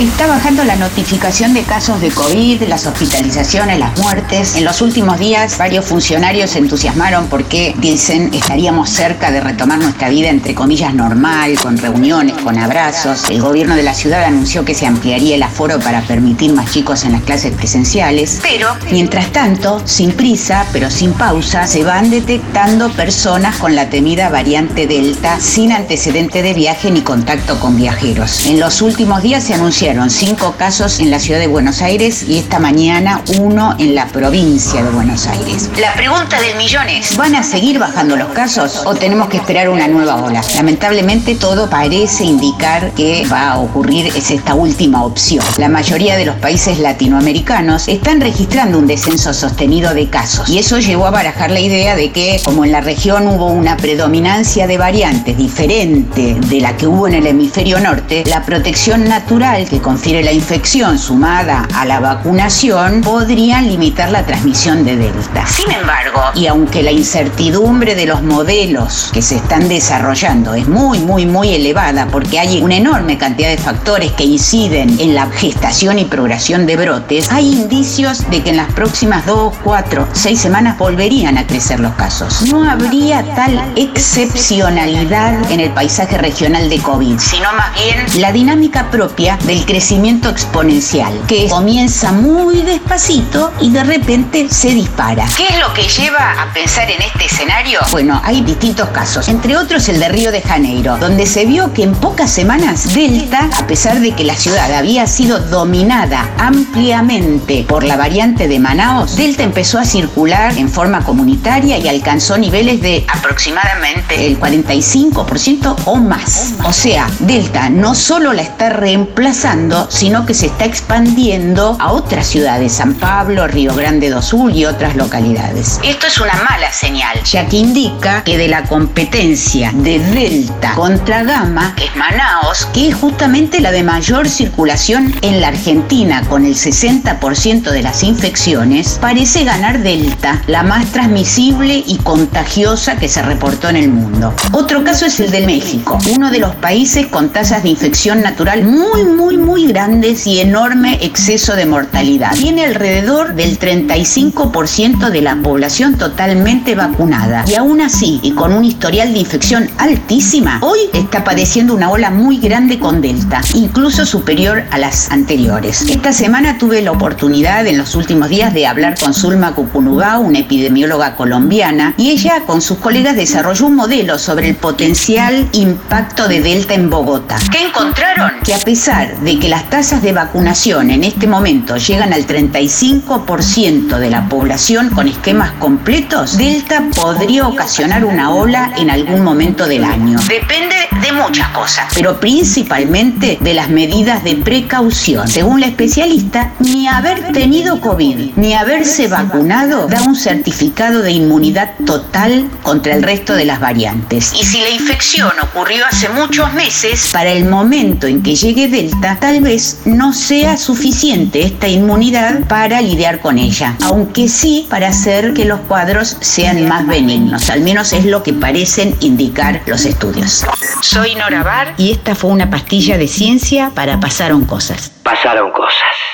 Está bajando la notificación de casos de COVID, las hospitalizaciones, las muertes. En los últimos días, varios funcionarios se entusiasmaron porque dicen estaríamos cerca de retomar nuestra vida, entre comillas, normal, con reuniones, con abrazos. El gobierno de la ciudad anunció que se ampliaría el aforo para permitir más chicos en las clases presenciales. Pero, mientras tanto, sin prisa, pero sin pausa, se van detectando personas con la temida variante Delta sin antecedente de viaje ni contacto con viajeros. En los últimos días se cinco casos en la ciudad de Buenos Aires y esta mañana uno en la provincia de Buenos Aires. La pregunta del millón es, ¿van a seguir bajando los casos o tenemos que esperar una nueva ola? Lamentablemente todo parece indicar que va a ocurrir es esta última opción. La mayoría de los países latinoamericanos están registrando un descenso sostenido de casos y eso llevó a barajar la idea de que como en la región hubo una predominancia de variantes diferente de la que hubo en el hemisferio norte, la protección natural que confiere la infección sumada a la vacunación podrían limitar la transmisión de Delta. Sin embargo, y aunque la incertidumbre de los modelos que se están desarrollando es muy, muy, muy elevada porque hay una enorme cantidad de factores que inciden en la gestación y progresión de brotes, hay indicios de que en las próximas dos, cuatro, seis semanas volverían a crecer los casos. No habría tal excepcionalidad en el paisaje regional de COVID, sino más bien la dinámica propia del crecimiento exponencial, que comienza muy despacito y de repente se dispara. ¿Qué es lo que lleva a pensar en este escenario? Bueno, hay distintos casos, entre otros el de Río de Janeiro, donde se vio que en pocas semanas Delta, a pesar de que la ciudad había sido dominada ampliamente por la variante de Manaos, Delta empezó a circular en forma comunitaria y alcanzó niveles de aproximadamente el 45% o más. O sea, Delta no solo la está reemplazando, sino que se está expandiendo a otras ciudades, San Pablo, Río Grande do Sul y otras localidades. Esto es una mala señal, ya que indica que de la competencia de Delta contra Gamma, que es Manaos, que es justamente la de mayor circulación en la Argentina, con el 60% de las infecciones, parece ganar Delta, la más transmisible y contagiosa que se reportó en el mundo. Otro caso es el de México, uno de los países con tasas de infección natural muy, muy, muy grandes y enorme exceso de mortalidad. Tiene alrededor del 35% de la población totalmente vacunada. Y aún así, y con un historial de infección altísima, hoy está padeciendo una ola muy grande con Delta, incluso superior a las anteriores. Esta semana tuve la oportunidad en los últimos días de hablar con Zulma Cucunugá, una epidemióloga colombiana, y ella con sus colegas desarrolló un modelo sobre el potencial impacto de Delta en Bogotá. ¿Qué encontraron? Que a pesar de que las tasas de vacunación en este momento llegan al 35% de la población con esquemas completos, Delta podría ocasionar una ola en algún momento del año. Depende de muchas cosas, pero principalmente de las medidas de precaución. Según la especialista, ni haber tenido COVID ni haberse vacunado da un certificado de inmunidad total contra el resto de las variantes. Y si la infección ocurrió hace muchos meses, para el momento en que llegue Delta, tal vez no sea suficiente esta inmunidad para lidiar con ella, aunque sí para hacer que los cuadros sean más benignos, al menos es lo que parecen indicar los estudios. Soy Nora Bar y esta fue una pastilla de ciencia para Pasaron Cosas. Pasaron Cosas.